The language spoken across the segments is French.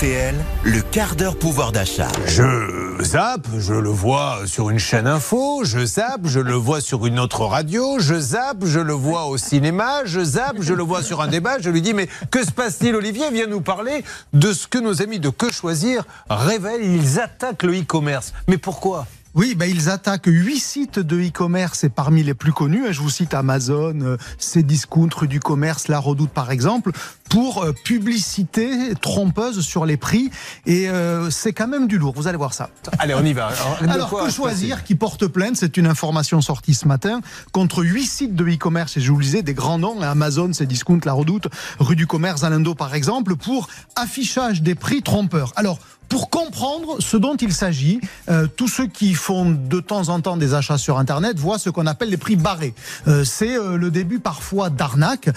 Le quart d'heure pouvoir d'achat. Je zappe, je le vois sur une chaîne info, je zappe, je le vois sur une autre radio, je zappe, je le vois au cinéma, je zappe, je le vois sur un débat, je lui dis mais que se passe-t-il Olivier? Vient nous parler de ce que nos amis de Que Choisir révèlent, ils attaquent le e-commerce. Mais pourquoi? Oui, ben ils attaquent huit sites de e-commerce et parmi les plus connus, hein, je vous cite Amazon, euh, Cdiscount, Rue du Commerce, La Redoute par exemple, pour euh, publicité trompeuse sur les prix. Et euh, c'est quand même du lourd, vous allez voir ça. Allez, on y va. Alors, que choisir qui porte plainte? C'est une information sortie ce matin contre huit sites de e-commerce, et je vous le disais, des grands noms, hein, Amazon, Cdiscount, La Redoute, Rue du Commerce, Zalando par exemple, pour affichage des prix trompeurs. Alors, pour comprendre ce dont il s'agit, euh, tous ceux qui font de temps en temps des achats sur Internet voient ce qu'on appelle les prix barrés. Euh, c'est euh, le début parfois d'arnaque.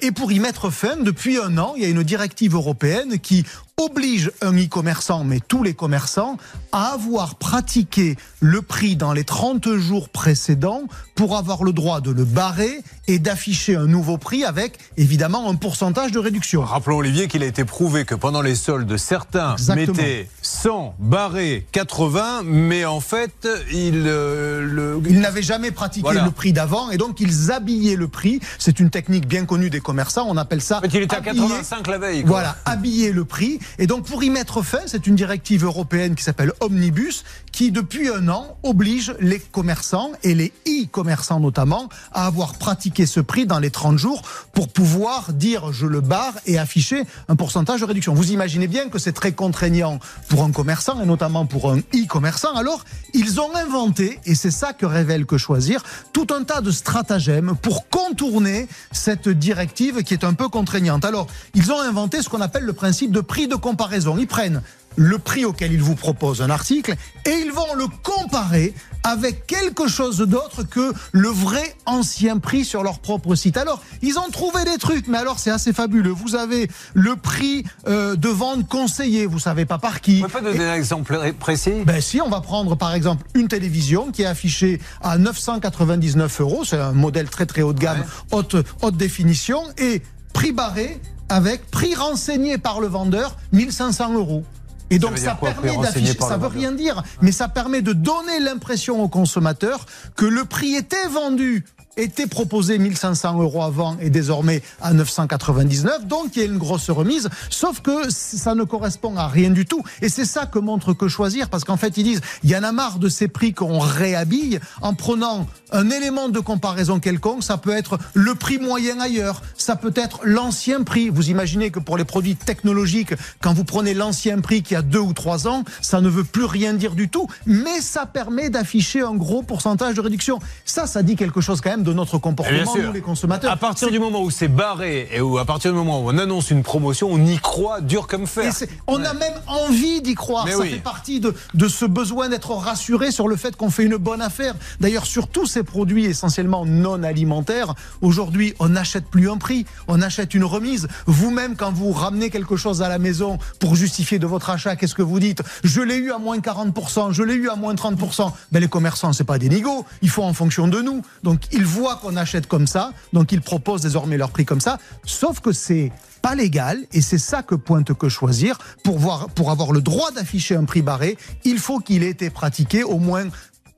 et pour y mettre fin, depuis un an, il y a une directive européenne qui oblige un e-commerçant, mais tous les commerçants, à avoir pratiqué le prix dans les 30 jours précédents pour avoir le droit de le barrer et d'afficher un nouveau prix avec évidemment un pourcentage de réduction. Rappelons Olivier qu'il a été prouvé que pendant les soldes, certains mettaient 100, barré 80, mais en fait, ils, euh, le... ils n'avaient jamais pratiqué le prix d'avant et donc ils habillaient le prix. C'est une technique bien connue des commerçants, on appelle ça... Mais il était à 85 la veille. Voilà, habiller le prix et donc pour y mettre fin, c'est une directive européenne qui s'appelle Omnibus, qui depuis un an oblige les commerçants et les e-commerçants notamment à avoir pratiqué ce prix dans les 30 jours pour pouvoir dire je le barre et afficher un pourcentage de réduction. Vous imaginez bien que c'est très contraignant pour un commerçant et notamment pour un e-commerçant. Alors ils ont inventé, et c'est ça que révèle que choisir, tout un tas de stratagèmes pour contourner cette directive qui est un peu contraignante. Alors ils ont inventé ce qu'on appelle le principe de prix de comparaison. Ils prennent le prix auquel ils vous proposent un article et ils vont le comparer avec quelque chose d'autre que le vrai ancien prix sur leur propre site. Alors, ils ont trouvé des trucs, mais alors c'est assez fabuleux. Vous avez le prix euh, de vente conseillé, vous savez pas par qui. Vous pouvez pas donner un exemple précis? Ben si, on va prendre par exemple une télévision qui est affichée à 999 euros, c'est un modèle très très haut de gamme, haute, haute définition, et prix barré avec prix renseigné par le vendeur, 1500 euros. Et donc ça, permet d'afficher, ça veut rien dire, mais ça permet de donner l'impression au consommateur que le prix était vendu était proposé 1500 euros avant et désormais à 999. Donc il y a une grosse remise, sauf que ça ne correspond à rien du tout. Et c'est ça que montre que choisir, parce qu'en fait ils disent, il y en a marre de ces prix qu'on réhabille en prenant un élément de comparaison quelconque. Ça peut être le prix moyen ailleurs, ça peut être l'ancien prix. Vous imaginez que pour les produits technologiques, quand vous prenez l'ancien prix qui a deux ou trois ans, ça ne veut plus rien dire du tout, mais ça permet d'afficher un gros pourcentage de réduction. Ça, ça dit quelque chose quand même de notre comportement, nous les consommateurs. À partir du moment où c'est barré et où à partir du moment où on annonce une promotion, on y croit dur comme fer. on a même envie d'y croire. Ça fait partie de, de ce besoin d'être rassuré sur le fait qu'on fait une bonne affaire. D'ailleurs, sur tous ces produits essentiellement non alimentaires, aujourd'hui, on n'achète plus un prix, on achète une remise. Vous-même, quand vous ramenez quelque chose à la maison pour justifier de votre achat, qu'est-ce que vous dites? Je l'ai eu à moins 40%, je l'ai eu à moins 30%. Ben, les commerçants, c'est pas des nigauds, il faut en fonction de nous. Donc, ils voient qu'on achète comme ça, donc ils proposent désormais leur prix comme ça, sauf que c'est pas légal et c'est ça que pointe que choisir pour voir pour avoir le droit d'afficher un prix barré, il faut qu'il ait été pratiqué au moins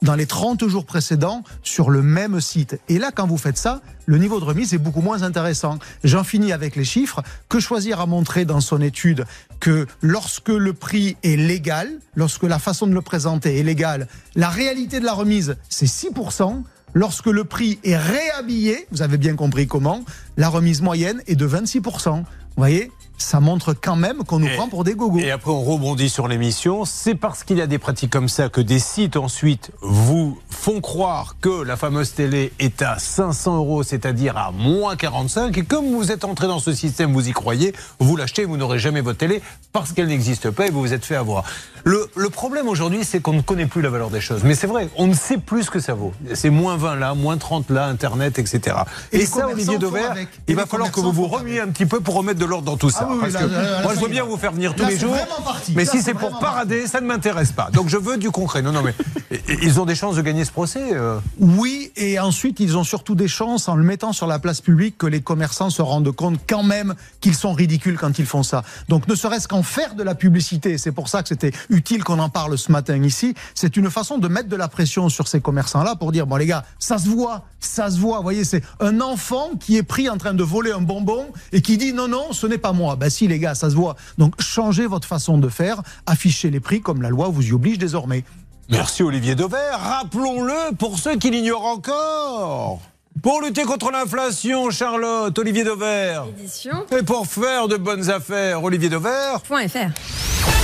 dans les 30 jours précédents sur le même site. Et là, quand vous faites ça, le niveau de remise est beaucoup moins intéressant. J'en finis avec les chiffres. Que choisir a montré dans son étude que lorsque le prix est légal, lorsque la façon de le présenter est légale, la réalité de la remise, c'est 6%. Lorsque le prix est réhabillé, vous avez bien compris comment, la remise moyenne est de 26%. Vous voyez ça montre quand même qu'on nous prend pour des gogos. Et après, on rebondit sur l'émission. C'est parce qu'il y a des pratiques comme ça que des sites ensuite vous font croire que la fameuse télé est à 500 euros, c'est-à-dire à moins 45. Et comme vous êtes entré dans ce système, vous y croyez, vous l'achetez, vous n'aurez jamais votre télé parce qu'elle n'existe pas et vous vous êtes fait avoir. Le, le problème aujourd'hui, c'est qu'on ne connaît plus la valeur des choses. Mais c'est vrai, on ne sait plus ce que ça vaut. C'est moins 20 là, moins 30 là, Internet, etc. Et, et ça, Olivier Dauvert, il va falloir que vous vous remiez un petit peu pour remettre de l'ordre dans tout ça. Ah moi, je veux bien vous faire venir tous les jours. Mais si c'est pour parader, ça ne m'intéresse pas. Donc je veux du concret. Non, non, mais Ils ont des chances de gagner ce procès euh. Oui, et ensuite, ils ont surtout des chances en le mettant sur la place publique que les commerçants se rendent compte quand même qu'ils sont ridicules quand ils font ça. Donc, ne serait-ce qu'en faire de la publicité, c'est pour ça que c'était utile qu'on en parle ce matin ici, c'est une façon de mettre de la pression sur ces commerçants-là pour dire, bon les gars, ça se voit, ça se voit. Vous voyez, c'est un enfant qui est pris en train de voler un bonbon et qui dit, non, non, ce n'est pas moi. Ben si les gars, ça se voit. Donc, changez votre façon de faire, affichez les prix comme la loi vous y oblige désormais. Merci Olivier Dauvert. Rappelons-le pour ceux qui l'ignorent encore. Pour lutter contre l'inflation, Charlotte, Olivier Dauvert. Et pour faire de bonnes affaires, Olivier Dauvert. .fr.